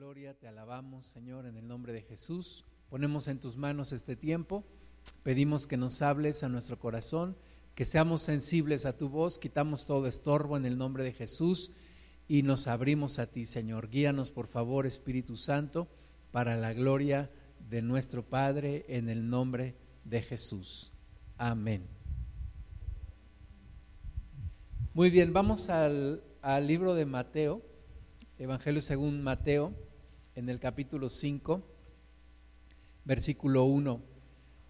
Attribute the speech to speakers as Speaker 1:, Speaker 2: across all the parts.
Speaker 1: gloria, te alabamos, Señor, en el nombre de Jesús. Ponemos en tus manos este tiempo. Pedimos que nos hables a nuestro corazón, que seamos sensibles a tu voz, quitamos todo estorbo en el nombre de Jesús y nos abrimos a ti, Señor. Guíanos, por favor, Espíritu Santo, para la gloria de nuestro Padre, en el nombre de Jesús. Amén. Muy bien, vamos al, al libro de Mateo, Evangelio según Mateo, en el capítulo 5, versículo 1.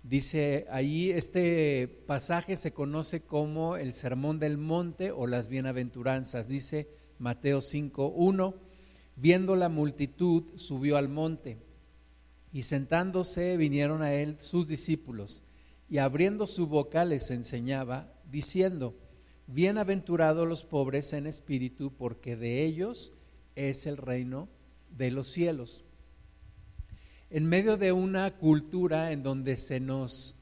Speaker 1: Dice ahí, este pasaje se conoce como el Sermón del Monte o las Bienaventuranzas. Dice Mateo 5, 1, viendo la multitud, subió al monte y sentándose vinieron a él sus discípulos y abriendo su boca les enseñaba, diciendo, Bienaventurados los pobres en espíritu, porque de ellos es el reino de los cielos. En medio de una cultura en donde se nos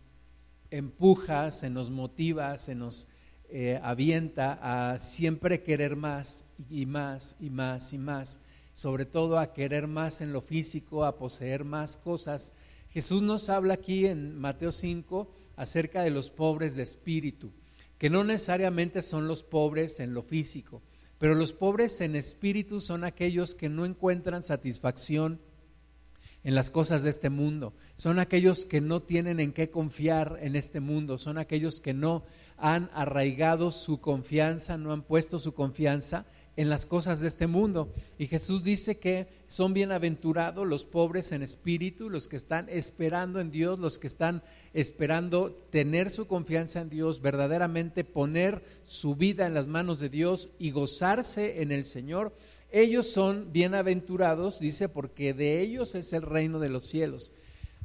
Speaker 1: empuja, se nos motiva, se nos eh, avienta a siempre querer más y más y más y más, sobre todo a querer más en lo físico, a poseer más cosas. Jesús nos habla aquí en Mateo 5 acerca de los pobres de espíritu, que no necesariamente son los pobres en lo físico, pero los pobres en espíritu son aquellos que no encuentran satisfacción en las cosas de este mundo. Son aquellos que no tienen en qué confiar en este mundo. Son aquellos que no han arraigado su confianza, no han puesto su confianza en las cosas de este mundo. Y Jesús dice que son bienaventurados los pobres en espíritu, los que están esperando en Dios, los que están esperando tener su confianza en Dios, verdaderamente poner su vida en las manos de Dios y gozarse en el Señor. Ellos son bienaventurados, dice, porque de ellos es el reino de los cielos.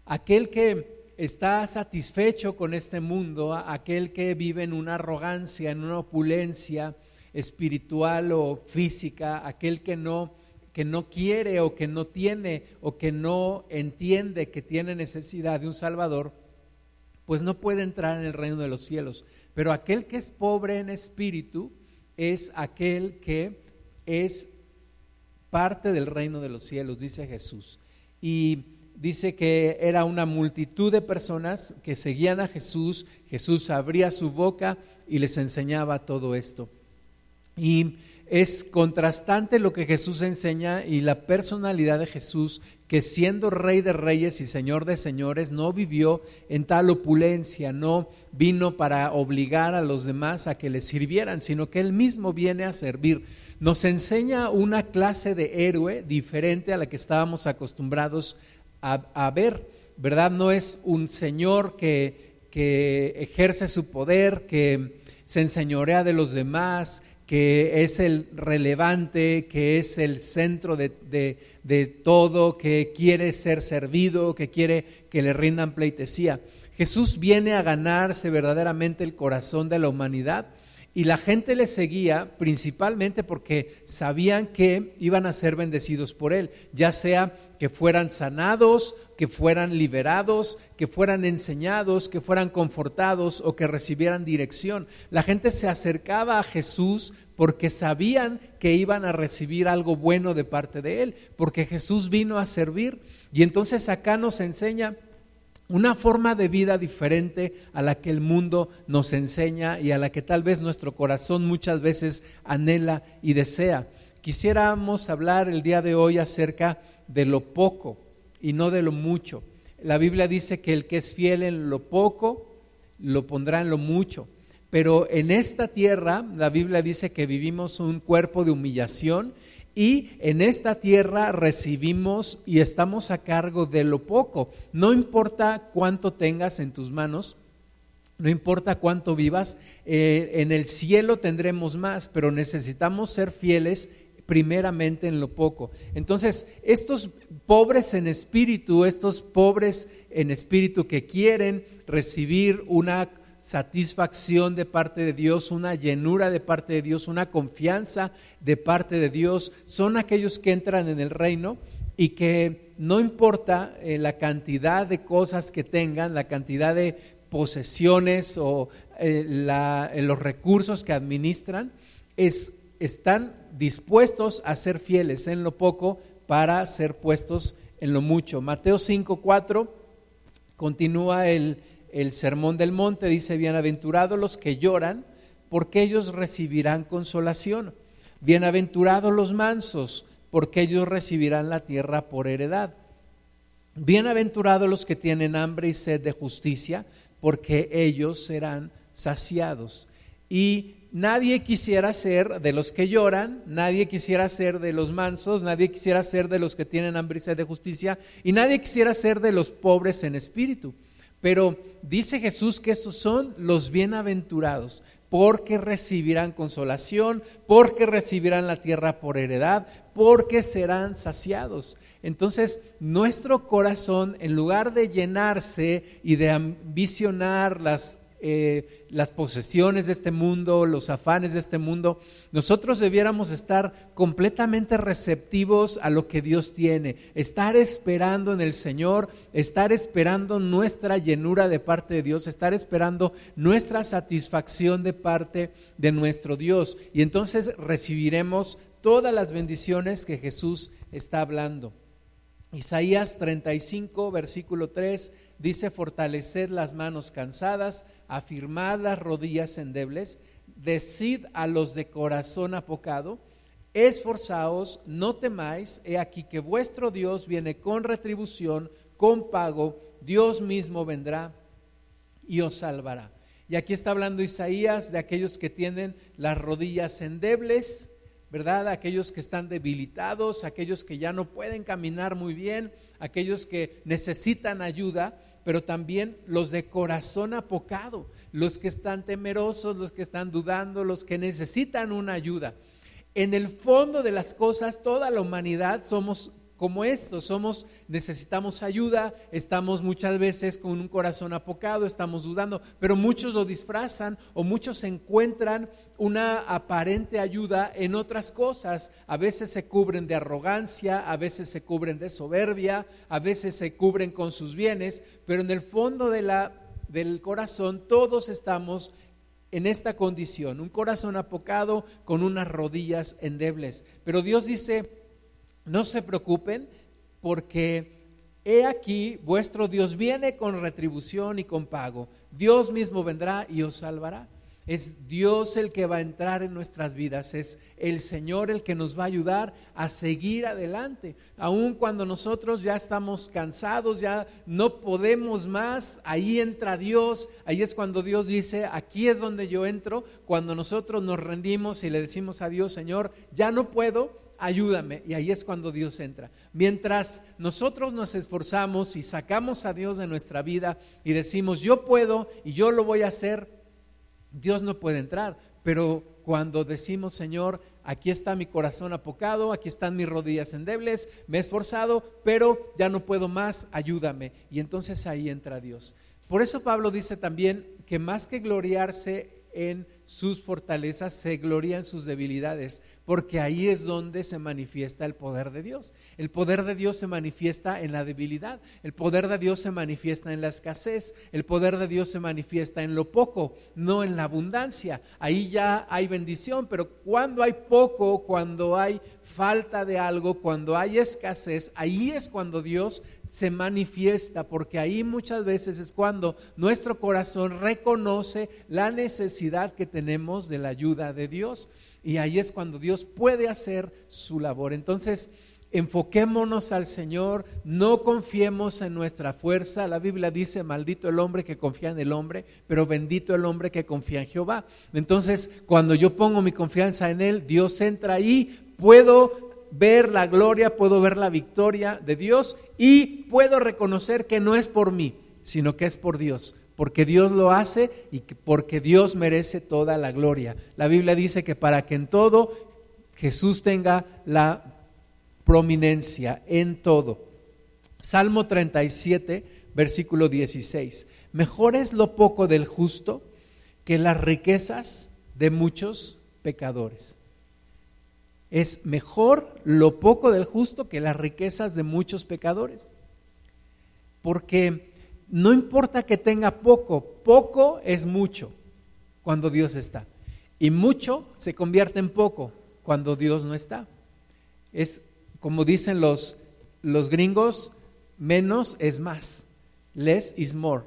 Speaker 1: Aquel que está satisfecho con este mundo, aquel que vive en una arrogancia, en una opulencia, espiritual o física, aquel que no que no quiere o que no tiene o que no entiende que tiene necesidad de un Salvador, pues no puede entrar en el reino de los cielos. Pero aquel que es pobre en espíritu es aquel que es parte del reino de los cielos, dice Jesús. Y dice que era una multitud de personas que seguían a Jesús, Jesús abría su boca y les enseñaba todo esto. Y es contrastante lo que Jesús enseña y la personalidad de Jesús, que siendo rey de reyes y señor de señores, no vivió en tal opulencia, no vino para obligar a los demás a que le sirvieran, sino que él mismo viene a servir. Nos enseña una clase de héroe diferente a la que estábamos acostumbrados a, ver, ¿verdad? No es un señor que, ejerce su poder, que se enseñorea de los demás, que es el relevante, que es el centro de, todo, que quiere ser servido, que quiere que le rindan pleitesía. Jesús viene a ganarse verdaderamente el corazón de la humanidad y la gente le seguía principalmente porque sabían que iban a ser bendecidos por él, ya sea que fueran sanados, que fueran liberados, que fueran enseñados, que fueran confortados o que recibieran dirección. La gente se acercaba a Jesús porque sabían que iban a recibir algo bueno de parte de él, porque Jesús vino a servir. Y entonces acá nos enseña una forma de vida diferente a la que el mundo nos enseña y a la que tal vez nuestro corazón muchas veces anhela y desea. Quisiéramos hablar el día de hoy acerca de lo poco y no de lo mucho. La Biblia dice que el que es fiel en lo poco, lo pondrá en lo mucho. Pero en esta tierra, la Biblia dice que vivimos un cuerpo de humillación y en esta tierra recibimos y estamos a cargo de lo poco. No importa cuánto tengas en tus manos, no importa cuánto vivas, eh, en el cielo tendremos más, pero necesitamos ser fieles primeramente en lo poco. Entonces, estos pobres en espíritu, estos pobres en espíritu que quieren recibir una satisfacción de parte de Dios, una llenura de parte de Dios, una confianza de parte de Dios, son aquellos que entran en el reino y que no importa eh, la cantidad de cosas que tengan, la cantidad de posesiones o eh, eh, los recursos que administran, es, están dispuestos a ser fieles en lo poco para ser puestos en lo mucho. Mateo 5, 4 continúa el, el sermón del monte, dice, bienaventurados los que lloran, porque ellos recibirán consolación. Bienaventurados los mansos, porque ellos recibirán la tierra por heredad. Bienaventurados los que tienen hambre y sed de justicia, porque ellos serán saciados. Y nadie quisiera ser de los que lloran, nadie quisiera ser de los mansos, nadie quisiera ser de los que tienen hambre y sed de justicia, y nadie quisiera ser de los pobres en espíritu. Pero dice Jesús que esos son los bienaventurados, porque recibirán consolación, porque recibirán la tierra por heredad, porque serán saciados. Entonces, nuestro corazón, en lugar de llenarse y de ambicionar las, eh, las posesiones de este mundo, los afanes de este mundo, nosotros debiéramos estar completamente receptivos a lo que Dios tiene, estar esperando en el Señor, estar esperando nuestra llenura de parte de Dios, estar esperando nuestra satisfacción de parte de nuestro Dios. Y entonces recibiremos todas las bendiciones que Jesús está hablando. Isaías 35, versículo 3 dice, fortaleced las manos cansadas, afirmad las rodillas endebles, decid a los de corazón apocado, esforzaos, no temáis, he aquí que vuestro Dios viene con retribución, con pago, Dios mismo vendrá y os salvará. Y aquí está hablando Isaías de aquellos que tienen las rodillas endebles, ¿verdad? Aquellos que están debilitados, aquellos que ya no pueden caminar muy bien, aquellos que necesitan ayuda, pero también los de corazón apocado, los que están temerosos, los que están dudando, los que necesitan una ayuda. En el fondo de las cosas, toda la humanidad somos como esto, somos, necesitamos ayuda, estamos muchas veces con un corazón apocado, estamos dudando, pero muchos lo disfrazan o muchos encuentran una aparente ayuda en otras cosas. A veces se cubren de arrogancia, a veces se cubren de soberbia, a veces se cubren con sus bienes, pero en el fondo de la, del corazón todos estamos en esta condición, un corazón apocado con unas rodillas endebles. Pero Dios dice, no se preocupen porque he aquí vuestro Dios viene con retribución y con pago. Dios mismo vendrá y os salvará. Es Dios el que va a entrar en nuestras vidas, es el Señor el que nos va a ayudar a seguir adelante. Aun cuando nosotros ya estamos cansados, ya no podemos más, ahí entra Dios, ahí es cuando Dios dice, aquí es donde yo entro, cuando nosotros nos rendimos y le decimos a Dios, Señor, ya no puedo, ayúdame. Y ahí es cuando Dios entra. Mientras nosotros nos esforzamos y sacamos a Dios de nuestra vida y decimos, yo puedo y yo lo voy a hacer, Dios no puede entrar. Pero cuando decimos, Señor, aquí está mi corazón apocado, aquí están mis rodillas endebles, me he esforzado, pero ya no puedo más, ayúdame. Y entonces ahí entra Dios. Por eso Pablo dice también que más que gloriarse en sus fortalezas, se gloria en sus debilidades, porque ahí es donde se manifiesta el poder de Dios. El poder de Dios se manifiesta en la debilidad, el poder de Dios se manifiesta en la escasez, el poder de Dios se manifiesta en lo poco, no en la abundancia. Ahí ya hay bendición, pero cuando hay poco, cuando hay falta de algo, cuando hay escasez, ahí es cuando Dios se manifiesta, porque ahí muchas veces es cuando nuestro corazón reconoce la necesidad que tenemos de la ayuda de Dios. Y ahí es cuando Dios puede hacer su labor. Entonces, enfoquémonos al Señor, no confiemos en nuestra fuerza. La Biblia dice, maldito el hombre que confía en el hombre, pero bendito el hombre que confía en Jehová. Entonces, cuando yo pongo mi confianza en Él, Dios entra ahí, puedo ver la gloria, puedo ver la victoria de Dios y puedo reconocer que no es por mí, sino que es por Dios, porque Dios lo hace y porque Dios merece toda la gloria. La Biblia dice que para que en todo Jesús tenga la prominencia, en todo. Salmo 37, versículo 16. Mejor es lo poco del justo que las riquezas de muchos pecadores. Es mejor lo poco del justo que las riquezas de muchos pecadores. Porque no importa que tenga poco, poco es mucho cuando Dios está. Y mucho se convierte en poco cuando Dios no está. Es como dicen los, los gringos, menos es más. Less is more.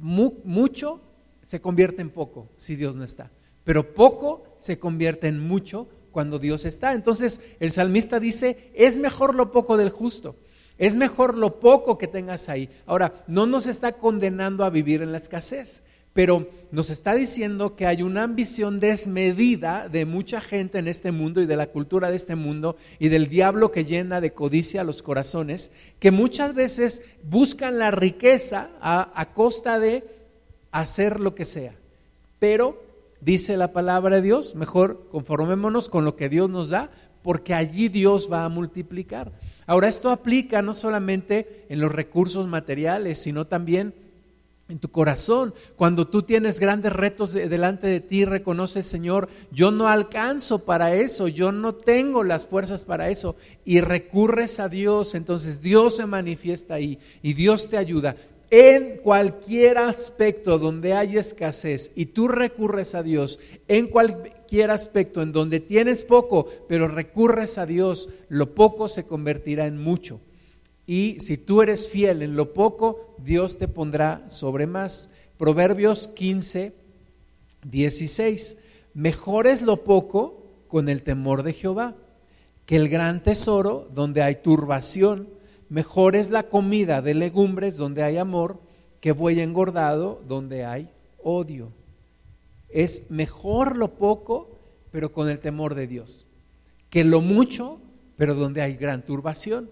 Speaker 1: mucho se convierte en poco si Dios no está, pero poco se convierte en mucho cuando Dios está. Entonces el salmista dice, es mejor lo poco del justo. Es mejor lo poco que tengas ahí. Ahora, no nos está condenando a vivir en la escasez, pero nos está diciendo que hay una ambición desmedida de mucha gente en este mundo y de la cultura de este mundo y del diablo que llena de codicia los corazones, que muchas veces buscan la riqueza a, costa de hacer lo que sea. Pero, dice la palabra de Dios, mejor conformémonos con lo que Dios nos da, porque allí Dios va a multiplicar. Ahora, esto aplica no solamente en los recursos materiales, sino también en tu corazón. Cuando tú tienes grandes retos delante de ti, reconoce, Señor, yo no alcanzo para eso, yo no tengo las fuerzas para eso, y recurres a Dios, entonces Dios se manifiesta ahí y Dios te ayuda. En cualquier aspecto donde hay escasez y tú recurres a Dios, en cualquier aspecto en donde tienes poco, pero recurres a Dios, lo poco se convertirá en mucho. Y si tú eres fiel en lo poco, Dios te pondrá sobre más. Proverbios 15, 16. Mejor es lo poco con el temor de Jehová que el gran tesoro donde hay turbación. Mejor es la comida de legumbres donde hay amor que buey engordado donde hay odio. Es mejor lo poco, pero con el temor de Dios, que lo mucho, pero donde hay gran turbación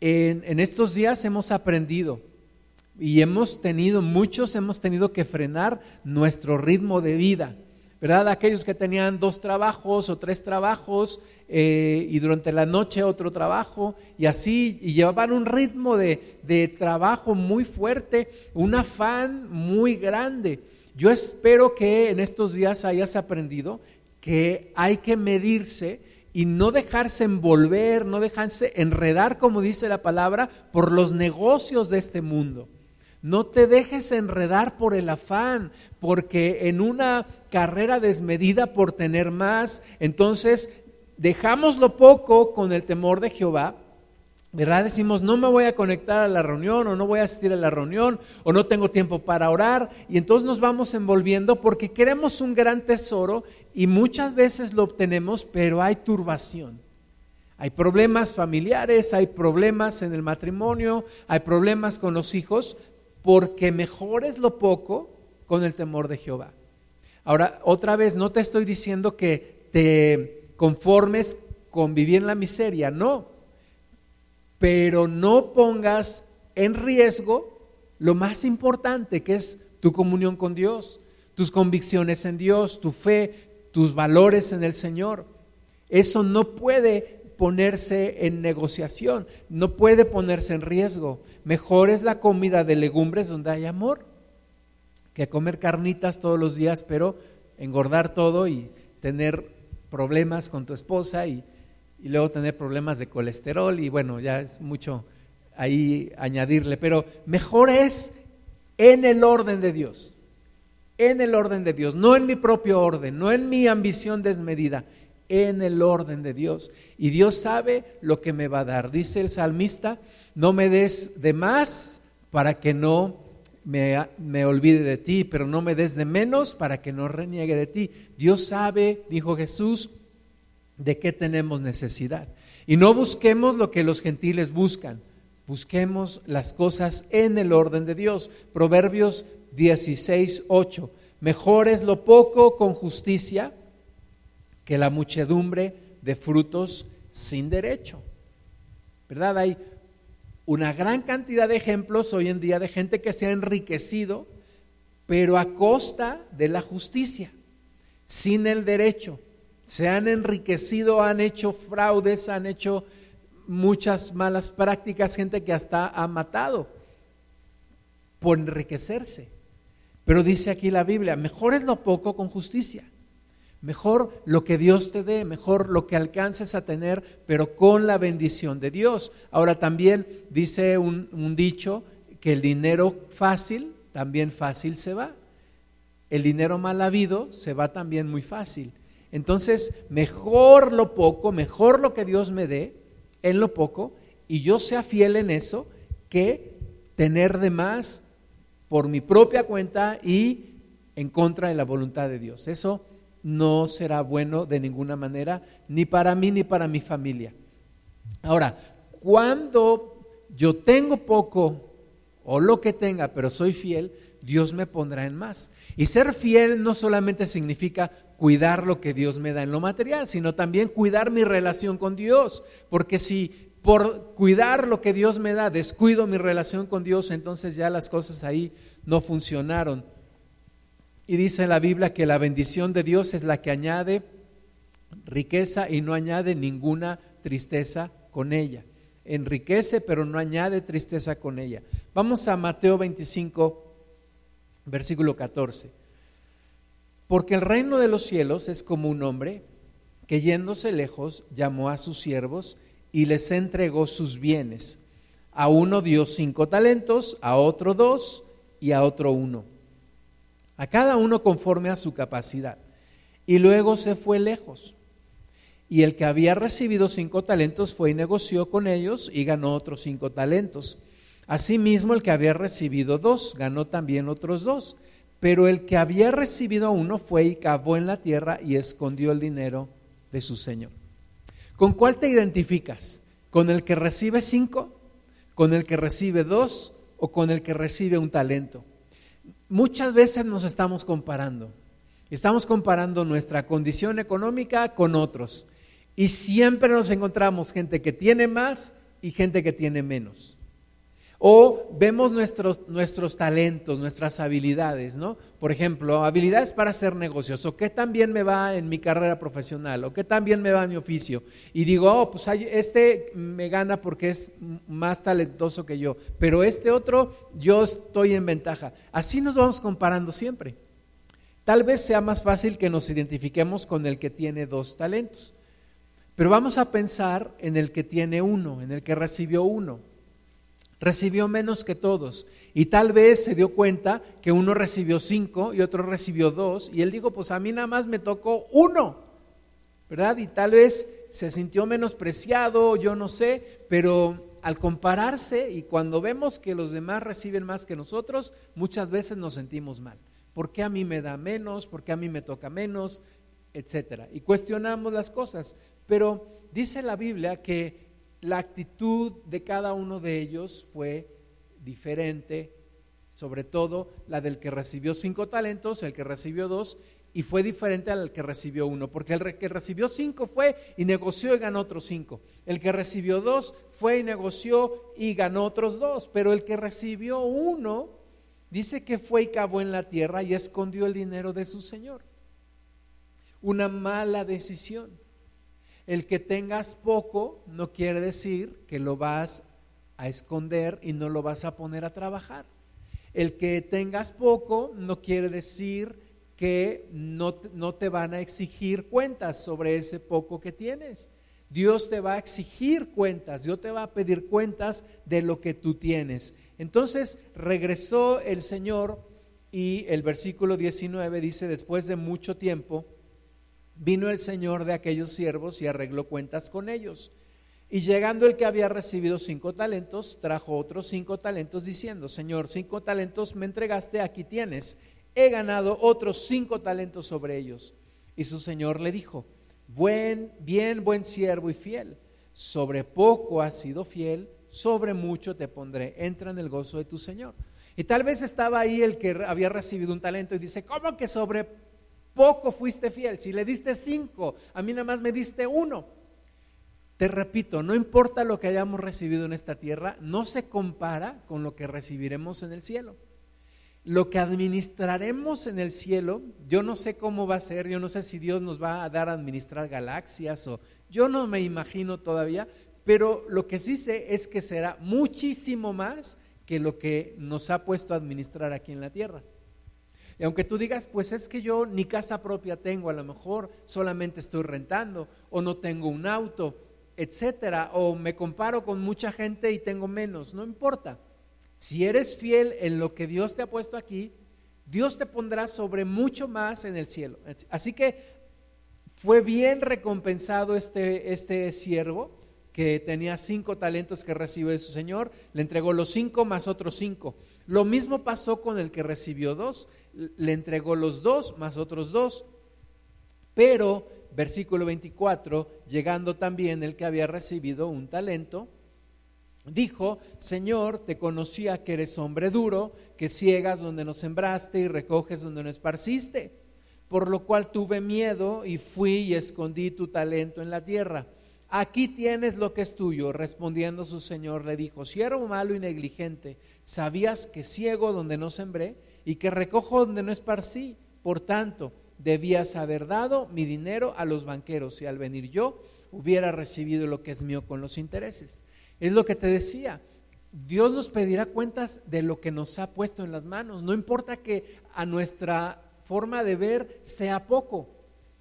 Speaker 1: en, estos días hemos aprendido y hemos tenido, muchos hemos tenido que frenar nuestro ritmo de vida. ¿Verdad? Aquellos que tenían dos trabajos o tres trabajos eh, y durante la noche otro trabajo y así, y llevaban un ritmo de, de, trabajo muy fuerte, un afán muy grande. Yo espero que en estos días hayas aprendido que hay que medirse y no dejarse envolver, no dejarse enredar, como dice la palabra, por los negocios de este mundo. No te dejes enredar por el afán, porque en una carrera desmedida por tener más, entonces dejamos lo poco con el temor de Jehová ¿verdad? Decimos, no me voy a conectar a la reunión o no voy a asistir a la reunión o no tengo tiempo para orar y entonces nos vamos envolviendo porque queremos un gran tesoro y muchas veces lo obtenemos, pero hay turbación. Hay problemas familiares, hay problemas en el matrimonio, hay problemas con los hijos, porque mejor es lo poco con el temor de Jehová. Ahora, otra vez, no te estoy diciendo que te conformes con vivir en la miseria, no pero no pongas en riesgo lo más importante que es tu comunión con Dios, tus convicciones en Dios, tu fe, tus valores en el Señor. Eso no puede ponerse en negociación, no puede ponerse en riesgo. Mejor es la comida de legumbres donde hay amor que comer carnitas todos los días, pero engordar todo y tener problemas con tu esposa y luego tener problemas de colesterol y bueno, ya es mucho ahí añadirle, pero mejor es en el orden de Dios, en el orden de Dios, no en mi propio orden, no en mi ambición desmedida, en el orden de Dios. Y Dios sabe lo que me va a dar. Dice el salmista, no me des de más para que no me, me, olvide de ti, pero no me des de menos para que no reniegue de ti. Dios sabe, dijo Jesús, de qué tenemos necesidad. Y no busquemos lo que los gentiles buscan, busquemos las cosas en el orden de Dios. Proverbios 16, 8. Mejor es lo poco con justicia que la muchedumbre de frutos sin derecho. ¿Verdad? Hay una gran cantidad de ejemplos hoy en día de gente que se ha enriquecido, pero a costa de la justicia, sin el derecho se han enriquecido, han hecho fraudes, han hecho muchas malas prácticas, gente que hasta ha matado por enriquecerse. Pero dice aquí la Biblia, mejor es lo poco con justicia, mejor lo que Dios te dé, mejor lo que alcances a tener, pero con la bendición de Dios. Ahora también dice un, dicho que el dinero fácil también fácil se va. El dinero mal habido se va también muy fácil. Entonces, mejor lo poco, mejor lo que Dios me dé en lo poco y yo sea fiel en eso que tener de más por mi propia cuenta y en contra de la voluntad de Dios. Eso no será bueno de ninguna manera, ni para mí ni para mi familia. Ahora, cuando yo tengo poco o lo que tenga, pero soy fiel, Dios me pondrá en más. Y ser fiel no solamente significa cuidar lo que Dios me da en lo material, sino también cuidar mi relación con Dios. Porque si por cuidar lo que Dios me da descuido mi relación con Dios, entonces ya las cosas ahí no funcionaron. Y dice la Biblia que la bendición de Dios es la que añade riqueza y no añade ninguna tristeza con ella. Enriquece, pero no añade tristeza con ella. Vamos a Mateo 25, versículo 14. Porque el reino de los cielos es como un hombre que yéndose lejos llamó a sus siervos y les entregó sus bienes. A uno dio cinco talentos, a otro dos y a otro uno. A cada uno conforme a su capacidad. Y luego se fue lejos. Y el que había recibido cinco talentos fue y negoció con ellos y ganó otros cinco talentos. Asimismo, el que había recibido dos ganó también otros dos. Pero el que había recibido uno fue y cavó en la tierra y escondió el dinero de su señor. ¿Con cuál te identificas? ¿Con el que recibe cinco? ¿Con el que recibe dos? ¿O con el que recibe un talento? Muchas veces nos estamos comparando. Estamos comparando nuestra condición económica con otros. Y siempre nos encontramos gente que tiene más y gente que tiene menos. O vemos nuestros, nuestros talentos, nuestras habilidades, ¿no? Por ejemplo, habilidades para hacer negocios, o qué tan bien me va en mi carrera profesional, o qué tan bien me va en mi oficio. Y digo, oh, pues este me gana porque es más talentoso que yo, pero este otro yo estoy en ventaja. Así nos vamos comparando siempre. Tal vez sea más fácil que nos identifiquemos con el que tiene dos talentos, pero vamos a pensar en el que tiene uno, en el que recibió uno recibió menos que todos. Y tal vez se dio cuenta que uno recibió cinco y otro recibió dos. Y él dijo, pues a mí nada más me tocó uno, ¿verdad? Y tal vez se sintió menospreciado, yo no sé, pero al compararse y cuando vemos que los demás reciben más que nosotros, muchas veces nos sentimos mal. ¿Por qué a mí me da menos? ¿Por qué a mí me toca menos? Etcétera. Y cuestionamos las cosas. Pero dice la Biblia que la actitud de cada uno de ellos fue diferente, sobre todo la del que recibió cinco talentos, el que recibió dos, y fue diferente al que recibió uno, porque el que recibió cinco fue y negoció y ganó otros cinco. El que recibió dos fue y negoció y ganó otros dos, pero el que recibió uno dice que fue y cavó en la tierra y escondió el dinero de su señor. Una mala decisión. El que tengas poco no quiere decir que lo vas a esconder y no lo vas a poner a trabajar. El que tengas poco no quiere decir que no, no, te van a exigir cuentas sobre ese poco que tienes. Dios te va a exigir cuentas, Dios te va a pedir cuentas de lo que tú tienes. Entonces regresó el Señor y el versículo 19 dice, después de mucho tiempo, Vino el señor de aquellos siervos y arregló cuentas con ellos. Y llegando el que había recibido cinco talentos, trajo otros cinco talentos diciendo, Señor, cinco talentos me entregaste, aquí tienes. He ganado otros cinco talentos sobre ellos. Y su señor le dijo, buen, bien, buen siervo y fiel. Sobre poco has sido fiel, sobre mucho te pondré. Entra en el gozo de tu señor. Y tal vez estaba ahí el que había recibido un talento y dice, ¿cómo que sobre poco fuiste fiel. Si le diste cinco, a mí nada más me diste uno. Te repito, no importa lo que hayamos recibido en esta tierra, no se compara con lo que recibiremos en el cielo. Lo que administraremos en el cielo, yo no sé cómo va a ser, yo no sé si Dios nos va a dar a administrar galaxias o yo no me imagino todavía, pero lo que sí sé es que será muchísimo más que lo que nos ha puesto a administrar aquí en la tierra. Y aunque tú digas, pues es que yo ni casa propia tengo, a lo mejor solamente estoy rentando o no tengo un auto, etcétera, o me comparo con mucha gente y tengo menos, no importa. Si eres fiel en lo que Dios te ha puesto aquí, Dios te pondrá sobre mucho más en el cielo. Así que Fue bien recompensado este, este siervo que tenía cinco talentos que recibió de su señor, le entregó los cinco más otros cinco. Lo mismo pasó con el que recibió dos, le entregó los dos más otros dos. Pero, versículo 24, llegando también el que había recibido un talento, dijo, Señor, te conocía que eres hombre duro, que ciegas donde no sembraste y recoges donde no esparciste, por lo cual tuve miedo y fui y escondí tu talento en la tierra. Aquí tienes lo que es tuyo. Respondiendo su señor le dijo, siervo malo y negligente, ¿sabías que ciego donde no sembré y que recojo donde no esparcí? Por tanto, debías haber dado mi dinero a los banqueros y al venir yo hubiera recibido lo que es mío con los intereses. Es lo que te decía. Dios nos pedirá cuentas de lo que nos ha puesto en las manos. No importa que a nuestra forma de ver sea poco.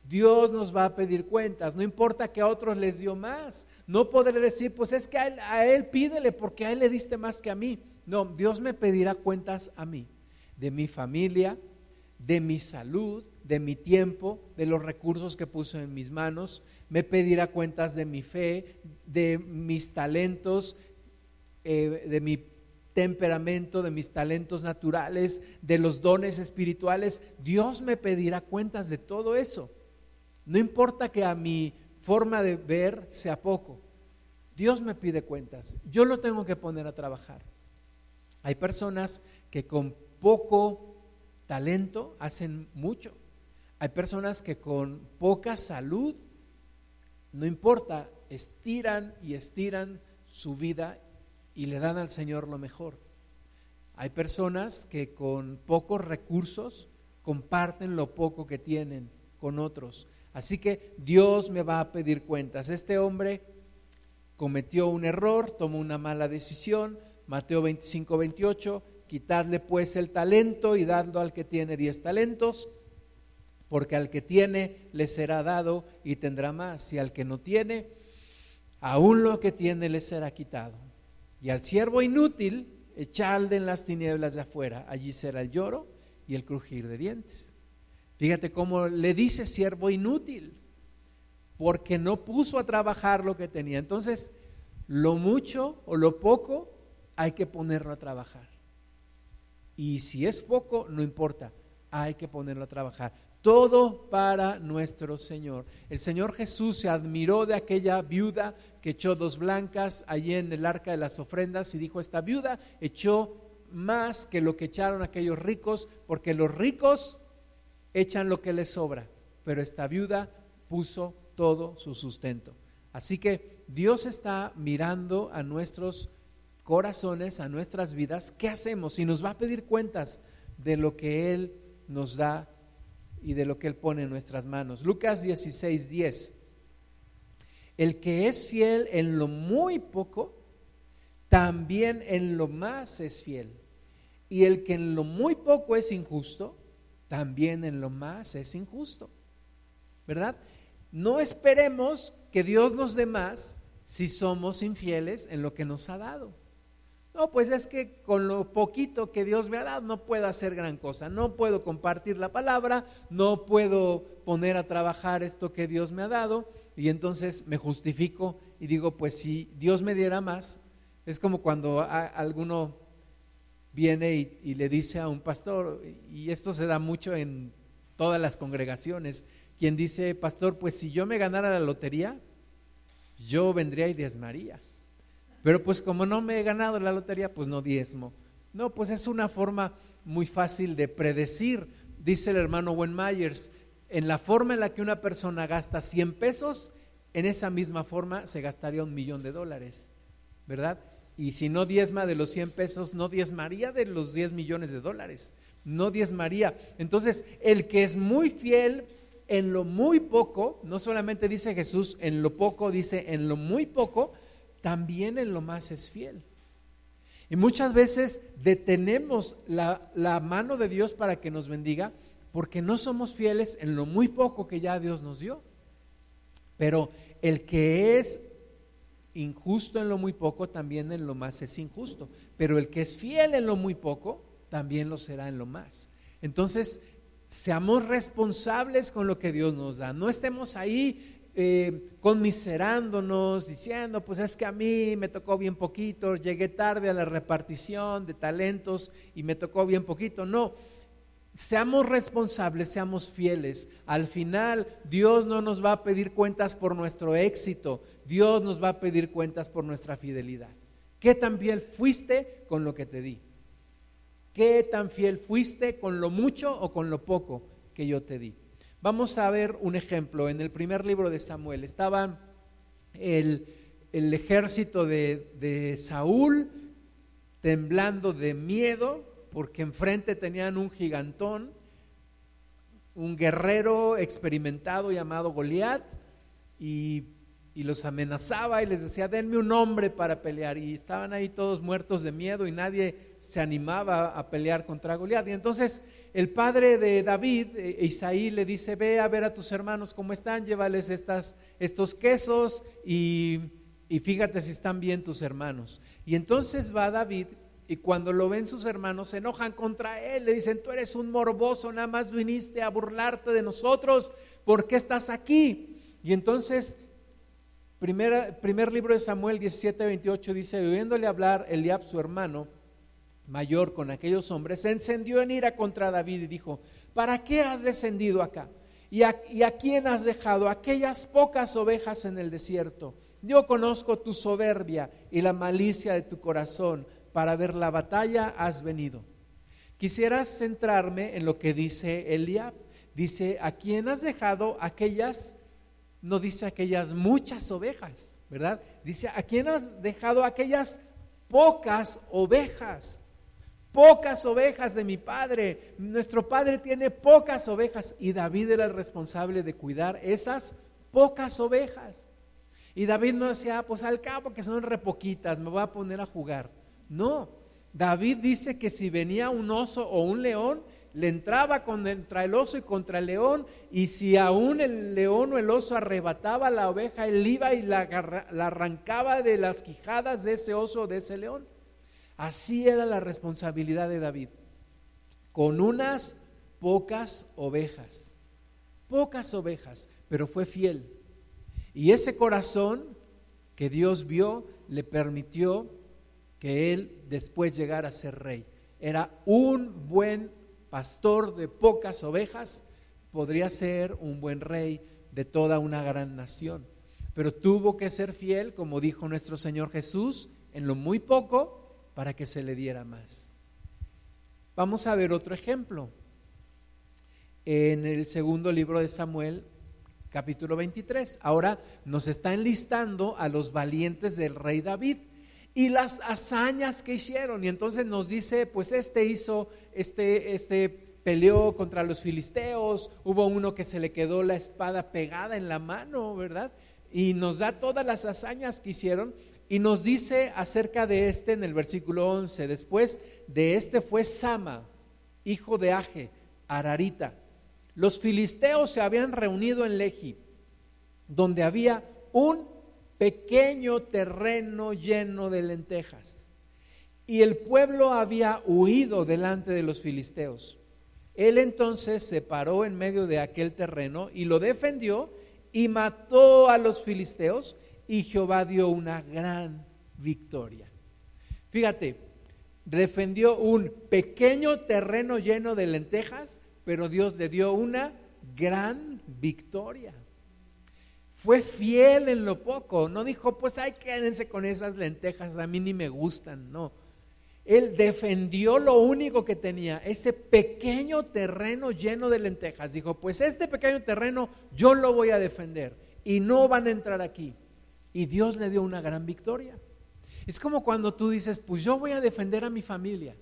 Speaker 1: Dios nos va a pedir cuentas. No importa que a otros les dio más. No podré decir, pues es que a él, a él pídele porque a él le diste más que a mí. No, Dios me pedirá cuentas a mí, de mi familia, de mi salud, de mi tiempo, de los recursos que puso en mis manos, me pedirá cuentas de mi fe, de mis talentos, eh, de mi temperamento, de mis talentos naturales, de los dones espirituales. Dios me pedirá cuentas de todo eso. No importa que a mi forma de ver sea poco. Dios me pide cuentas. Yo lo tengo que poner a trabajar. Hay personas que con poco talento hacen mucho. Hay personas que con poca salud no importa, estiran y estiran su vida y le dan al Señor lo mejor. Hay personas que con pocos recursos comparten lo poco que tienen con otros. Así que Dios me va a pedir cuentas. Este hombre cometió un error, tomó una mala decisión. Mateo 25, 28, quitarle pues el talento y dando al que tiene diez talentos porque al que tiene le será dado y tendrá más, y al que no tiene, aún lo que tiene le será quitado. Y al siervo inútil, echalde en las tinieblas de afuera, allí será el lloro y el crujir de dientes. Fíjate cómo le dice siervo inútil, porque no puso a trabajar lo que tenía. Entonces, lo mucho o lo poco hay que ponerlo a trabajar. Y si es poco, no importa, hay que ponerlo a trabajar todo para nuestro Señor. El Señor Jesús se admiró de aquella viuda que echó dos blancas allí en el arca de las ofrendas y dijo, esta viuda echó más que lo que echaron aquellos ricos, porque los ricos echan lo que les sobra, pero esta viuda puso todo su sustento. Así que Dios está mirando a nuestros corazones, a nuestras vidas, ¿qué hacemos? Y nos va a pedir cuentas de lo que Él nos da y de lo que Él pone en nuestras manos. Lucas 16, 10. El que es fiel en lo muy poco, también en lo más es fiel. Y el que en lo muy poco es injusto, también en lo más es injusto. ¿Verdad? No esperemos que Dios nos dé más si somos infieles en lo que nos ha dado. No, pues es que con lo poquito que Dios me ha dado no puedo hacer gran cosa, no puedo compartir la palabra, no puedo poner a trabajar esto que Dios me ha dado y entonces me justifico y digo, pues si Dios me diera más, es como cuando alguno viene y, le dice a un pastor, y esto se da mucho en todas las congregaciones, quien dice, pastor, pues si yo me ganara la lotería, yo vendría y diezmaría. Pero pues como no me he ganado la lotería, pues no diezmo. No, pues es una forma muy fácil de predecir, dice el hermano Wen Myers, en la forma en la que una persona gasta 100 pesos, en esa misma forma se gastaría un millón de dólares, ¿verdad? Y si no diezma de los 100 pesos, no diezmaría de los 10 millones de dólares, no diezmaría. Entonces, el que es muy fiel en lo muy poco, no solamente dice Jesús en lo poco, dice en lo muy poco, también en lo más es fiel. Y muchas veces detenemos la, mano de Dios para que nos bendiga porque no somos fieles en lo muy poco que ya Dios nos dio. Pero el que es injusto en lo muy poco, también en lo más es injusto. Pero el que es fiel en lo muy poco, también lo será en lo más. Entonces, seamos responsables con lo que Dios nos da. No estemos ahí eh, conmiserándonos, diciendo, pues es que a mí me tocó bien poquito, llegué tarde a la repartición de talentos y me tocó bien poquito. No, seamos responsables, seamos fieles. Al final, Dios no nos va a pedir cuentas por nuestro éxito, Dios nos va a pedir cuentas por nuestra fidelidad. ¿Qué tan fiel fuiste con lo que te di? ¿Qué tan fiel fuiste con lo mucho o con lo poco que yo te di? Vamos a ver un ejemplo. En el primer libro de Samuel estaba el, ejército de, de Saúl temblando de miedo porque enfrente tenían un gigantón, un guerrero experimentado llamado Goliat, y, los amenazaba y les decía, denme un hombre para pelear. Y estaban ahí todos muertos de miedo y nadie se animaba a pelear contra Goliat. Y entonces el padre de David, e, Isaí, le dice, ve a ver a tus hermanos cómo están, llévales estas, estos quesos y, y fíjate si están bien tus hermanos. Y entonces va David y cuando lo ven sus hermanos, se enojan contra él, le dicen, tú eres un morboso, nada más viniste a burlarte de nosotros, ¿por qué estás aquí? Y entonces, primer libro de Samuel 17, 28 dice, oyéndole hablar Eliab, su hermano mayor, con aquellos hombres, se encendió en ira contra David y dijo, ¿para qué has descendido acá? ¿Y a, y a quién has dejado aquellas pocas ovejas en el desierto? Yo conozco tu soberbia y la malicia de tu corazón para ver la batalla has venido. Quisiera centrarme en lo que dice Eliab. Dice, ¿a quién has dejado aquellas, no dice aquellas muchas ovejas, ¿verdad? Dice, ¿a quién has dejado aquellas pocas ovejas? Pocas ovejas de mi padre. Nuestro padre tiene pocas ovejas y David era el responsable de cuidar esas pocas ovejas. Y David no decía, ah, pues al cabo que son repoquitas, me voy a poner a jugar. No, David dice que si venía un oso o un león, le entraba contra el oso y contra el león, y si aún el león o el oso arrebataba la oveja, él iba y la, arrancaba de las quijadas de ese oso o de ese león. Así era la responsabilidad de David, con unas pocas ovejas, pocas ovejas, pero fue fiel. Y ese corazón que Dios vio le permitió que él después llegara a ser rey. Era un buen pastor de pocas ovejas, podría ser un buen rey de toda una gran nación. Pero tuvo que ser fiel, como dijo nuestro Señor Jesús, en lo muy poco para que se le diera más. Vamos a ver otro ejemplo. En el segundo libro de Samuel, capítulo 23. Ahora nos está enlistando a los valientes del rey David y las hazañas que hicieron. Y entonces nos dice, pues este hizo, este, este peleó contra los filisteos, hubo uno que se le quedó la espada pegada en la mano, ¿verdad? Y nos da todas las hazañas que hicieron y nos dice acerca de este en el versículo 11, después de este fue Sama, hijo de Aje, Ararita. Los filisteos se habían reunido en Leji, donde había un pequeño terreno lleno de lentejas. Y el pueblo había huido delante de los filisteos. Él entonces se paró en medio de aquel terreno y lo defendió y mató a los filisteos y Jehová dio una gran victoria. Fíjate, defendió un pequeño terreno lleno de lentejas, pero Dios le dio una gran victoria fue fiel en lo poco, no dijo, pues ay, quédense con esas lentejas, a mí ni me gustan, no. Él defendió lo único que tenía, ese pequeño terreno lleno de lentejas. Dijo, pues este pequeño terreno yo lo voy a defender y no van a entrar aquí. Y Dios le dio una gran victoria. Es como cuando tú dices, pues yo voy a defender a mi familia,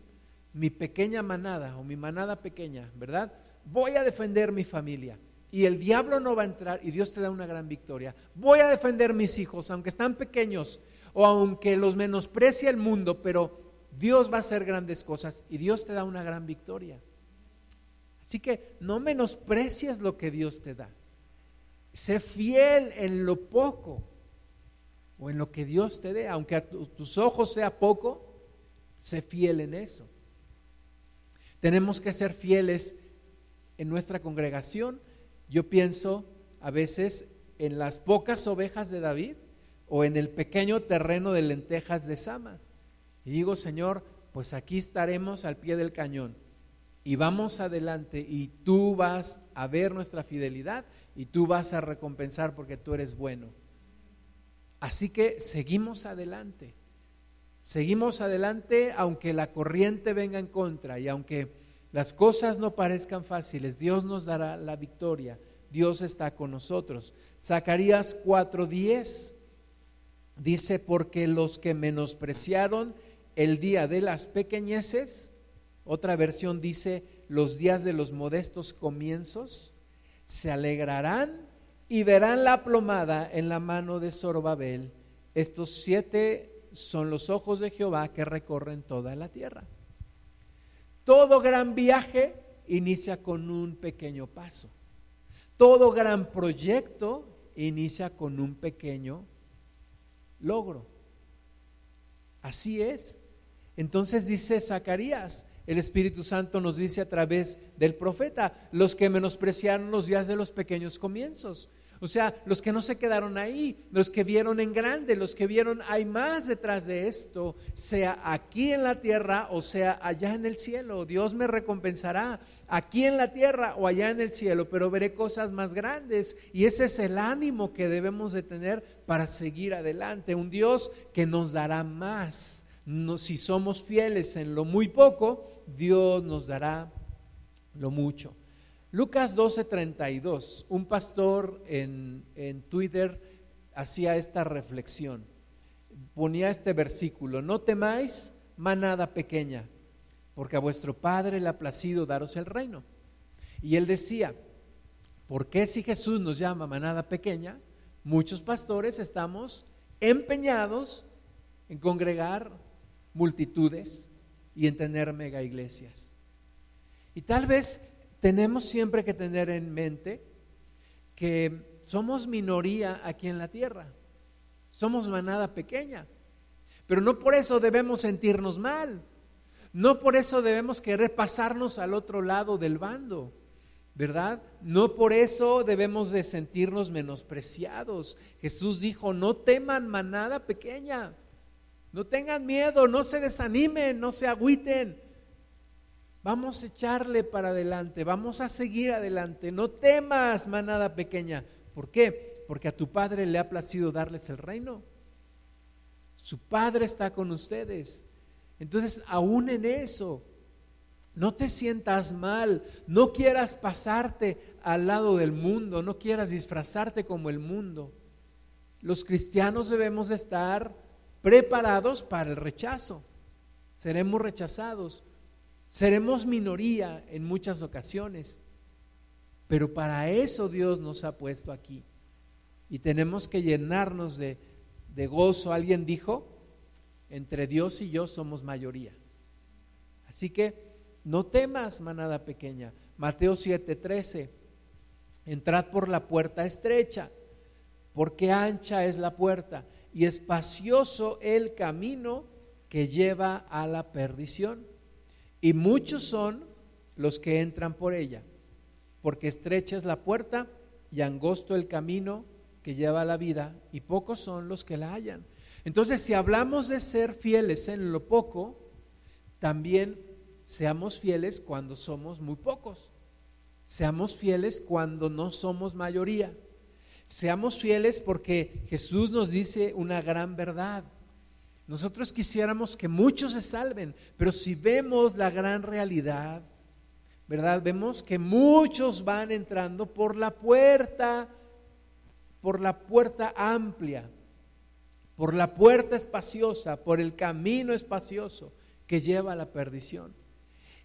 Speaker 1: mi pequeña manada o mi manada pequeña, ¿verdad? Voy a defender mi familia y el diablo no va a entrar y Dios te da una gran victoria. Voy a defender mis hijos, aunque están pequeños o aunque los menosprecie el mundo, pero Dios va a hacer grandes cosas y Dios te da una gran victoria. Así que no menosprecies lo que Dios te da. Sé fiel en lo poco o en lo que Dios te dé, aunque a tus ojos sea poco, sé fiel en eso. Tenemos que ser fieles en nuestra congregación, yo pienso a veces en las pocas ovejas de David o en el pequeño terreno de lentejas de Sama. Y digo, Señor, pues aquí estaremos al pie del cañón y vamos adelante y tú vas a ver nuestra fidelidad y tú vas a recompensar porque tú eres bueno. Así que seguimos adelante. Seguimos adelante aunque la corriente venga en contra y aunque las cosas no parezcan fáciles, Dios nos dará la victoria. Dios está con nosotros. Zacarías 4:10 dice, porque los que menospreciaron el día de las pequeñeces, otra versión dice, los días de los modestos comienzos, se alegrarán y verán la plomada en la mano de Zorobabel. Estos siete son los ojos de Jehová que recorren toda la tierra. Todo gran viaje inicia con un pequeño paso. Todo gran proyecto inicia con un pequeño logro. Así es. Entonces dice Zacarías, el Espíritu Santo nos dice a través del profeta, los que menospreciaron los días de los pequeños comienzos. O sea, los que no se quedaron ahí, los que vieron en grande, los que vieron hay más detrás de esto, sea aquí en la tierra o sea allá en el cielo. Dios me recompensará aquí en la tierra o allá en el cielo, pero veré cosas más grandes y ese es el ánimo que debemos de tener para seguir adelante. Un Dios que nos dará más. No, si somos fieles en lo muy poco, Dios nos dará lo mucho. Lucas 12:32, un pastor en, en Twitter hacía esta reflexión, ponía este versículo, no temáis manada pequeña, porque a vuestro Padre le ha placido daros el reino. Y él decía, ¿por qué si Jesús nos llama manada pequeña? Muchos pastores estamos empeñados en congregar multitudes y en tener mega iglesias. Y tal vez tenemos siempre que tener en mente que somos minoría aquí en la tierra, somos manada pequeña, pero no por eso debemos sentirnos mal, no por eso debemos querer pasarnos al otro lado del bando. ¿verdad? No por eso debemos de sentirnos menospreciados. Jesús dijo, no teman manada pequeña, no tengan miedo, no se desanimen, no se agüiten. Vamos a echarle para adelante, vamos a seguir adelante. No temas, manada pequeña. ¿Por qué? Porque a tu Padre le ha placido darles el reino. Su Padre está con ustedes. Entonces, aún en eso, no te sientas mal, no quieras pasarte al lado del mundo, no quieras disfrazarte como el mundo. Los cristianos debemos de estar preparados para el rechazo. Seremos rechazados. Seremos minoría en muchas ocasiones, pero para eso Dios nos ha puesto aquí. Y tenemos que llenarnos de, gozo. Alguien dijo, entre Dios y yo somos mayoría. Así que no temas, manada pequeña. Mateo 7:13, entrad por la puerta estrecha, porque ancha es la puerta y espacioso el camino que lleva a la perdición y muchos son los que entran por ella, porque estrecha es la puerta y angosto el camino que lleva a la vida, y pocos son los que la hallan. Entonces, si hablamos de ser fieles en lo poco, también seamos fieles cuando somos muy pocos. Seamos fieles cuando no somos mayoría. Seamos fieles porque Jesús nos dice una gran verdad. Nosotros quisiéramos que muchos se salven, pero si vemos la gran realidad, ¿verdad? Vemos que muchos van entrando por la puerta, por la puerta amplia, por la puerta espaciosa, por el camino espacioso que lleva a la perdición.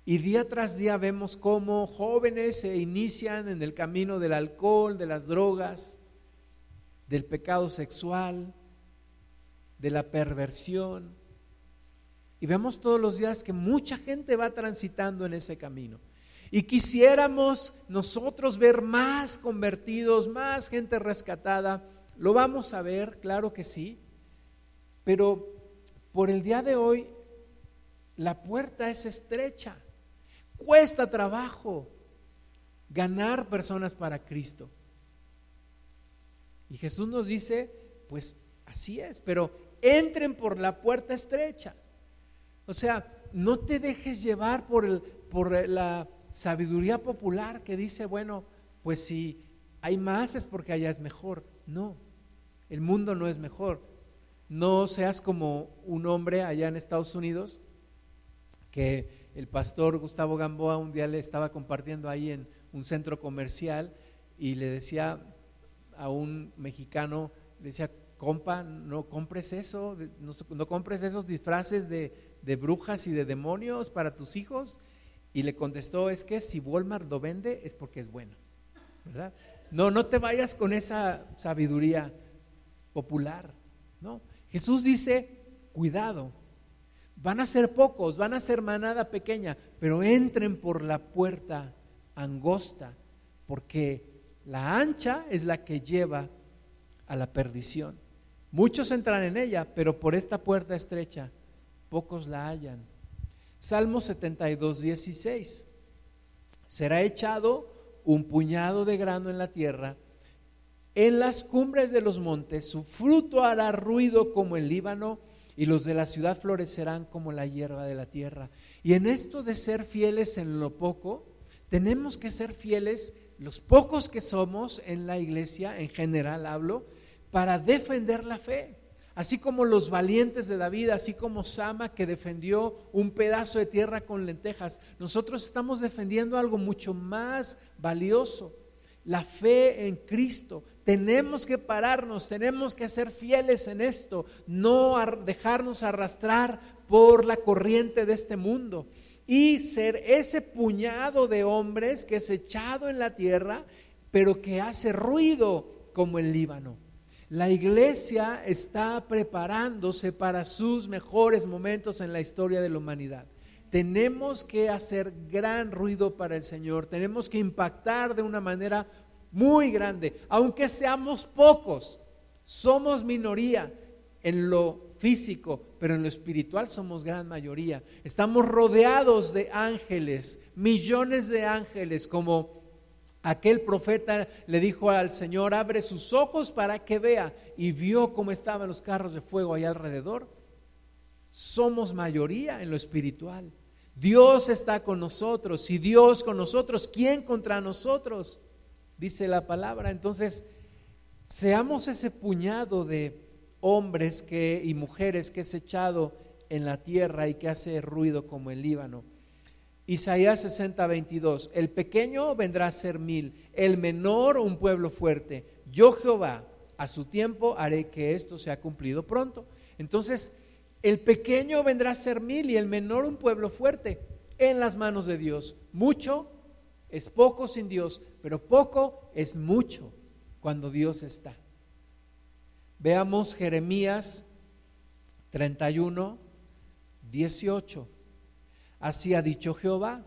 Speaker 1: Y día tras día vemos cómo jóvenes se inician en el camino del alcohol, de las drogas, del pecado sexual, de la perversión. Y vemos todos los días que mucha gente va transitando en ese camino. Y quisiéramos nosotros ver más convertidos, más gente rescatada. Lo vamos a ver, claro que sí. Pero por el día de hoy la puerta es estrecha. Cuesta trabajo. ganar personas para Cristo. Y Jesús nos dice, pues así es, pero entren por la puerta estrecha. O sea, no te dejes llevar por, el, por la sabiduría popular que dice, bueno, pues si hay más es porque allá es mejor. No, el mundo no es mejor. No seas como un hombre allá en Estados Unidos que el pastor Gustavo Gamboa un día le estaba compartiendo ahí en un centro comercial y le decía a un mexicano, le decía, compa, no compres eso, no, compres esos disfraces de, de, brujas y de demonios para tus hijos. Y le contestó, es que si Walmart lo vende es porque es bueno, ¿verdad? No, no te vayas con esa sabiduría popular, ¿no? Jesús dice, cuidado, van a ser pocos, van a ser manada pequeña, pero entren por la puerta angosta, porque la ancha es la que lleva a la perdición. Muchos entran en ella, pero por esta puerta estrecha pocos la hallan. Salmo 72, 16. Será echado un puñado de grano en la tierra, en las cumbres de los montes, su fruto hará ruido como el Líbano, y los de la ciudad florecerán como la hierba de la tierra. Y en esto de ser fieles en lo poco, tenemos que ser fieles, los pocos que somos en la iglesia, en general hablo, para defender la fe. Así como los valientes de David, así como Sama que defendió un pedazo de tierra con lentejas, nosotros estamos defendiendo algo mucho más valioso, la fe en Cristo. Tenemos que pararnos, tenemos que ser fieles en esto, no dejarnos arrastrar por la corriente de este mundo y ser ese puñado de hombres que es echado en la tierra, pero que hace ruido como el Líbano. La iglesia está preparándose para sus mejores momentos en la historia de la humanidad. Tenemos que hacer gran ruido para el Señor, tenemos que impactar de una manera muy grande, aunque seamos pocos, somos minoría en lo físico, pero en lo espiritual somos gran mayoría. Estamos rodeados de ángeles, millones de ángeles, como Aquel profeta le dijo al Señor, abre sus ojos para que vea, y vio cómo estaban los carros de fuego ahí alrededor. Somos mayoría en lo espiritual. Dios está con nosotros, y Dios con nosotros, ¿quién contra nosotros? Dice la palabra. Entonces, seamos ese puñado de hombres y mujeres que es echado en la tierra y que hace ruido como el Líbano Isaías 60, 22. El pequeño vendrá a ser mil, el menor un pueblo fuerte. Yo Jehová, a su tiempo haré que esto sea cumplido pronto. Entonces, el pequeño vendrá a ser mil y el menor un pueblo fuerte en las manos de Dios. Mucho es poco sin Dios, pero poco es mucho cuando Dios está. Veamos Jeremías 31, 18. Así ha dicho Jehová.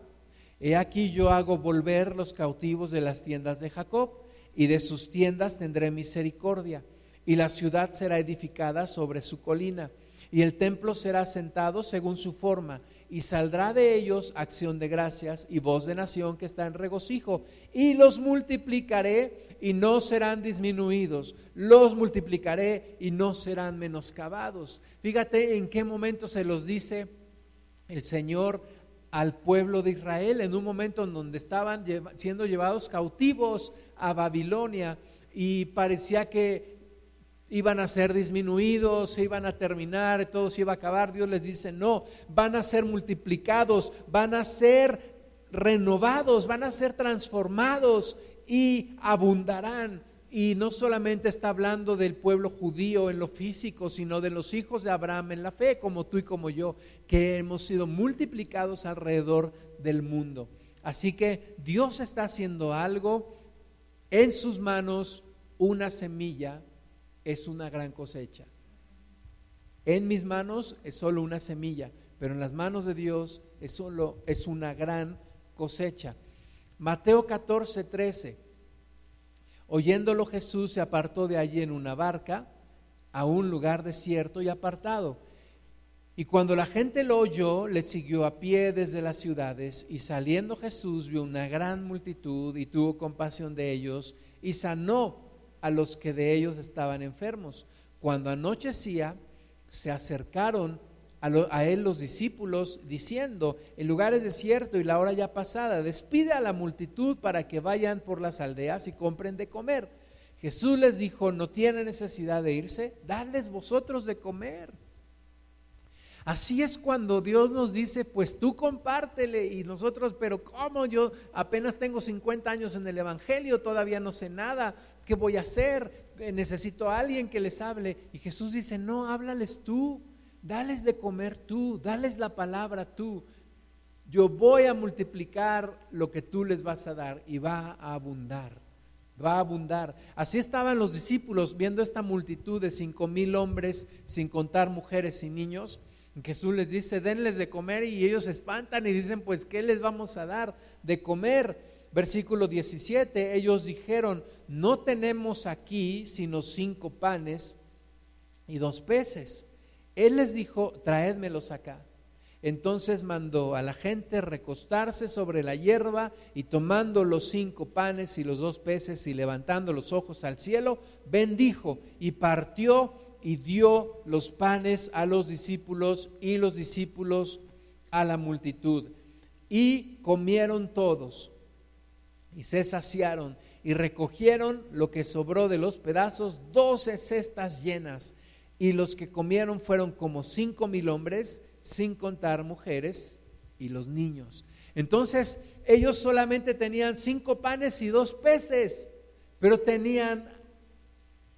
Speaker 1: He aquí yo hago volver los cautivos de las tiendas de Jacob, y de sus tiendas tendré misericordia, y la ciudad será edificada sobre su colina, y el templo será sentado según su forma, y saldrá de ellos acción de gracias y voz de nación que está en regocijo, y los multiplicaré y no serán disminuidos, los multiplicaré y no serán menoscabados. Fíjate en qué momento se los dice el Señor al pueblo de Israel en un momento en donde estaban siendo llevados cautivos a Babilonia y parecía que iban a ser disminuidos, se iban a terminar, todo se iba a acabar. Dios les dice, no, van a ser multiplicados, van a ser renovados, van a ser transformados y abundarán. Y no solamente está hablando del pueblo judío en lo físico, sino de los hijos de Abraham en la fe, como tú y como yo, que hemos sido multiplicados alrededor del mundo. Así que Dios está haciendo algo en sus manos, una semilla es una gran cosecha. En mis manos es solo una semilla, pero en las manos de Dios es solo es una gran cosecha. Mateo 14, 13. Oyéndolo Jesús se apartó de allí en una barca a un lugar desierto y apartado. Y cuando la gente lo oyó, le siguió a pie desde las ciudades, y saliendo Jesús vio una gran multitud y tuvo compasión de ellos, y sanó a los que de ellos estaban enfermos. Cuando anochecía, se acercaron a, él los discípulos, diciendo, el lugar es desierto y la hora ya pasada, despide a la multitud para que vayan por las aldeas y compren de comer. Jesús les dijo, no tiene necesidad de irse, dadles vosotros de comer. Así es cuando Dios nos dice, pues tú compártele y nosotros, pero ¿cómo? Yo apenas tengo 50 años en el Evangelio, todavía no sé nada, ¿qué voy a hacer? Necesito a alguien que les hable. Y Jesús dice, no, háblales tú, dales de comer tú, dales la palabra tú. Yo voy a multiplicar lo que tú les vas a dar y va a abundar, va a abundar. Así estaban los discípulos viendo esta multitud de cinco mil hombres, sin contar mujeres y niños Jesús les dice, denles de comer y ellos se espantan y dicen, pues, ¿qué les vamos a dar de comer? Versículo 17, ellos dijeron, no tenemos aquí sino cinco panes y dos peces. Él les dijo, traédmelos acá. Entonces mandó a la gente recostarse sobre la hierba y tomando los cinco panes y los dos peces y levantando los ojos al cielo, bendijo y partió y dio los panes a los discípulos y los discípulos a la multitud. Y comieron todos y se saciaron y recogieron lo que sobró de los pedazos, doce cestas llenas. Y los que comieron fueron como cinco mil hombres, sin contar mujeres y los niños. Entonces ellos solamente tenían cinco panes y dos peces, pero tenían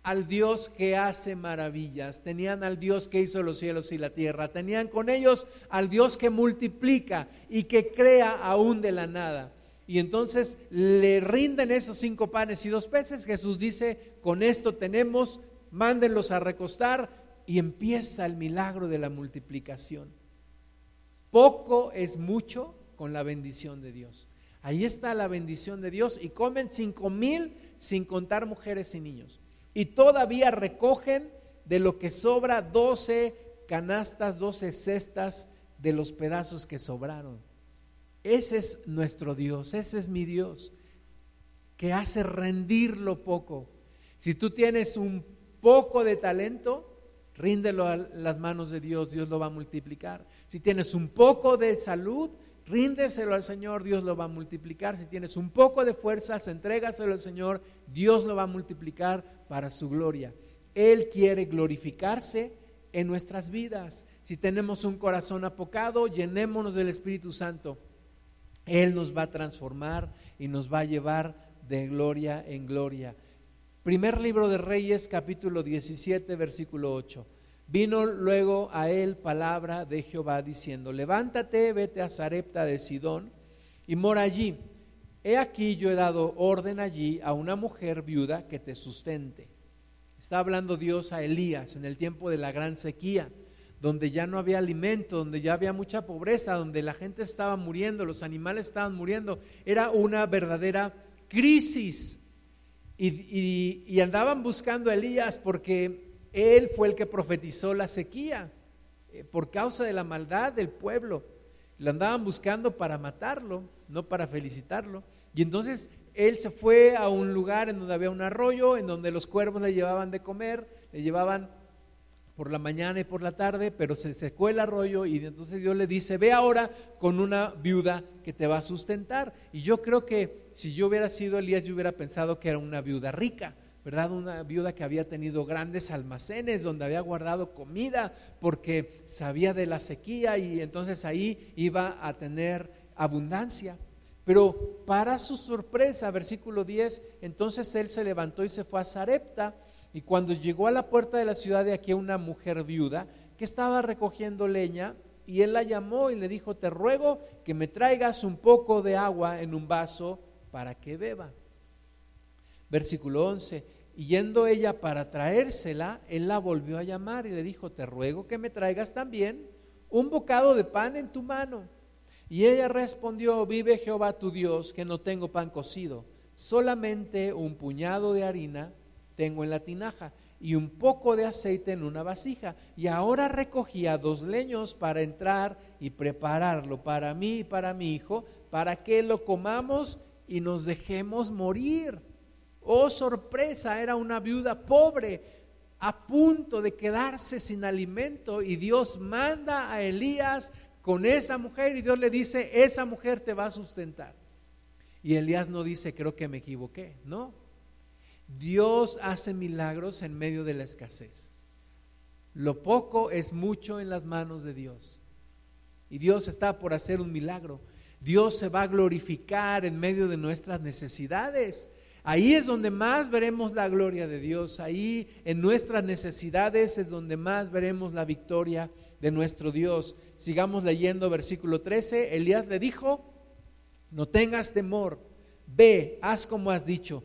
Speaker 1: al Dios que hace maravillas, tenían al Dios que hizo los cielos y la tierra, tenían con ellos al Dios que multiplica y que crea aún de la nada. Y entonces le rinden esos cinco panes y dos peces. Jesús dice, con esto tenemos, mándenlos a recostar y empieza el milagro de la multiplicación. Poco es mucho con la bendición de Dios. Ahí está la bendición de Dios y comen cinco mil sin contar mujeres y niños y todavía recogen de lo que sobra 12 canastas, 12 cestas de los pedazos que sobraron. Ese es nuestro Dios, ese es mi Dios, que hace rendir lo poco. Si tú tienes un poco de talento, ríndelo a las manos de Dios, Dios lo va a multiplicar. Si tienes un poco de salud, ríndeselo al Señor, Dios lo va a multiplicar. Si tienes un poco de fuerzas, entrégaselo al Señor, Dios lo va a multiplicar para su gloria. Él quiere glorificarse en nuestras vidas. Si tenemos un corazón apocado, llenémonos del Espíritu Santo. Él nos va a transformar y nos va a llevar de gloria en gloria. Primer libro de Reyes, capítulo 17, versículo 8. Vino luego a él palabra de Jehová diciendo, levántate, vete a Zarepta de Sidón y mora allí. He aquí yo he dado orden allí a una mujer viuda que te sustente. Está hablando Dios a Elías en el tiempo de la gran sequía, donde ya no había alimento, donde ya había mucha pobreza, donde la gente estaba muriendo, los animales estaban muriendo. Era una verdadera crisis. Y, y andaban buscando a Elías porque él fue el que profetizó la sequía eh, por causa de la maldad del pueblo. Lo andaban buscando para matarlo, no para felicitarlo. Y entonces él se fue a un lugar en donde había un arroyo, en donde los cuervos le llevaban de comer, le llevaban por la mañana y por la tarde, pero se secó el arroyo y entonces Dios le dice, ve ahora con una viuda que te va a sustentar. Y yo creo que si yo hubiera sido Elías, yo hubiera pensado que era una viuda rica, ¿verdad? Una viuda que había tenido grandes almacenes donde había guardado comida porque sabía de la sequía y entonces ahí iba a tener abundancia. Pero para su sorpresa, versículo 10, entonces él se levantó y se fue a Sarepta y cuando llegó a la puerta de la ciudad de aquí una mujer viuda que estaba recogiendo leña y él la llamó y le dijo, te ruego que me traigas un poco de agua en un vaso para que beba. Versículo 11, y yendo ella para traérsela, él la volvió a llamar y le dijo, te ruego que me traigas también un bocado de pan en tu mano. Y ella respondió, vive Jehová tu Dios, que no tengo pan cocido, solamente un puñado de harina tengo en la tinaja y un poco de aceite en una vasija. Y ahora recogía dos leños para entrar y prepararlo para mí y para mi hijo, para que lo comamos y nos dejemos morir. Oh, sorpresa, era una viuda pobre a punto de quedarse sin alimento y Dios manda a Elías con esa mujer y Dios le dice, esa mujer te va a sustentar. Y Elías no dice, creo que me equivoqué, no. Dios hace milagros en medio de la escasez. Lo poco es mucho en las manos de Dios. Y Dios está por hacer un milagro. Dios se va a glorificar en medio de nuestras necesidades. Ahí es donde más veremos la gloria de Dios. Ahí en nuestras necesidades es donde más veremos la victoria de nuestro Dios. Sigamos leyendo versículo 13. Elías le dijo, no tengas temor, ve, haz como has dicho,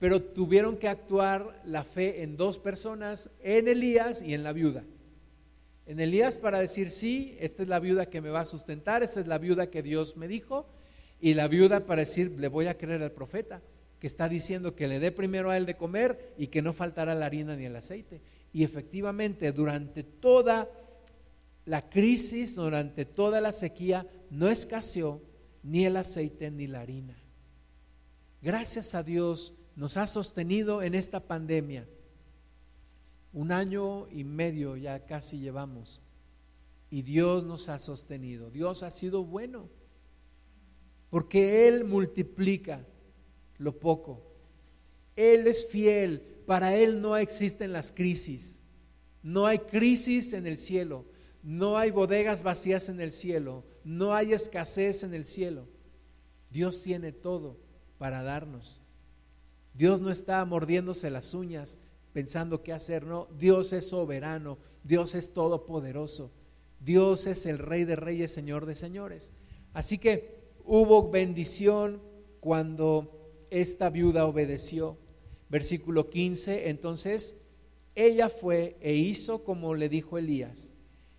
Speaker 1: pero tuvieron que actuar la fe en dos personas, en Elías y en la viuda. En Elías para decir, sí, esta es la viuda que me va a sustentar, esta es la viuda que Dios me dijo, y la viuda para decir, le voy a creer al profeta que está diciendo que le dé primero a él de comer y que no faltará la harina ni el aceite. Y efectivamente, durante toda la crisis, durante toda la sequía, no escaseó ni el aceite ni la harina. Gracias a Dios nos ha sostenido en esta pandemia. Un año y medio ya casi llevamos. Y Dios nos ha sostenido. Dios ha sido bueno. Porque Él multiplica lo poco. Él es fiel, para Él no existen las crisis. No hay crisis en el cielo, no hay bodegas vacías en el cielo, no hay escasez en el cielo. Dios tiene todo para darnos. Dios no está mordiéndose las uñas pensando qué hacer, no. Dios es soberano, Dios es todopoderoso, Dios es el Rey de Reyes, Señor de Señores. Así que hubo bendición cuando esta viuda obedeció. Versículo 15, entonces ella fue e hizo como le dijo Elías,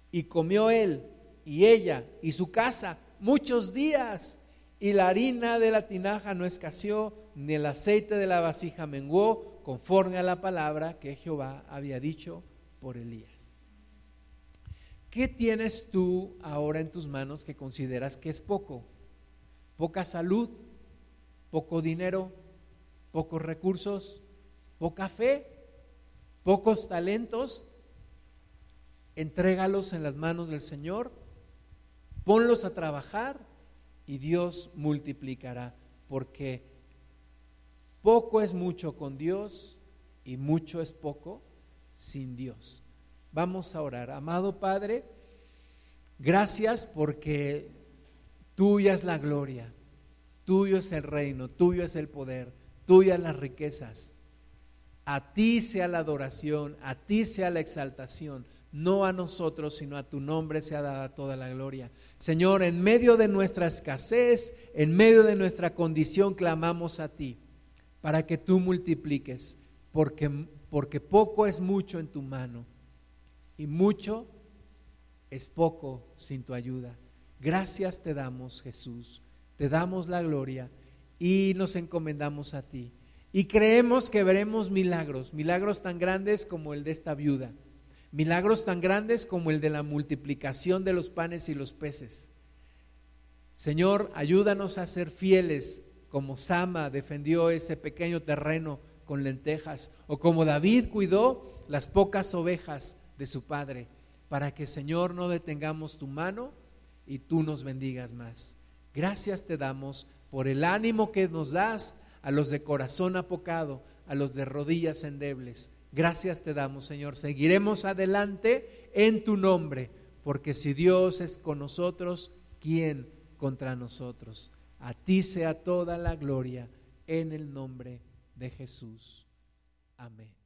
Speaker 1: y comió él y ella y su casa muchos días, y la harina de la tinaja no escaseó, ni el aceite de la vasija menguó, conforme a la palabra que Jehová había dicho por Elías. ¿Qué tienes tú ahora en tus manos que consideras que es poco? ¿Poca salud? poco dinero, pocos recursos, poca fe, pocos talentos, entrégalos en las manos del Señor, ponlos a trabajar y Dios multiplicará, porque poco es mucho con Dios y mucho es poco sin Dios. Vamos a orar. Amado Padre, gracias porque tuya es la gloria Tuyo es el reino, tuyo es el poder, tuyas las riquezas. A ti sea la adoración, a ti sea la exaltación, no a nosotros, sino a tu nombre sea dada toda la gloria. Señor, en medio de nuestra escasez, en medio de nuestra condición, clamamos a ti para que tú multipliques, porque, porque poco es mucho en tu mano y mucho es poco sin tu ayuda. Gracias te damos, Jesús te damos la gloria y nos encomendamos a ti. Y creemos que veremos milagros, milagros tan grandes como el de esta viuda, milagros tan grandes como el de la multiplicación de los panes y los peces. Señor, ayúdanos a ser fieles como Sama defendió ese pequeño terreno con lentejas, o como David cuidó las pocas ovejas de su padre, para que Señor no detengamos tu mano y tú nos bendigas más. Gracias te damos por el ánimo que nos das a los de corazón apocado, a los de rodillas endebles. Gracias te damos, Señor. Seguiremos adelante en tu nombre, porque si Dios es con nosotros, ¿quién contra nosotros? A ti sea toda la gloria en el nombre de Jesús. Amén.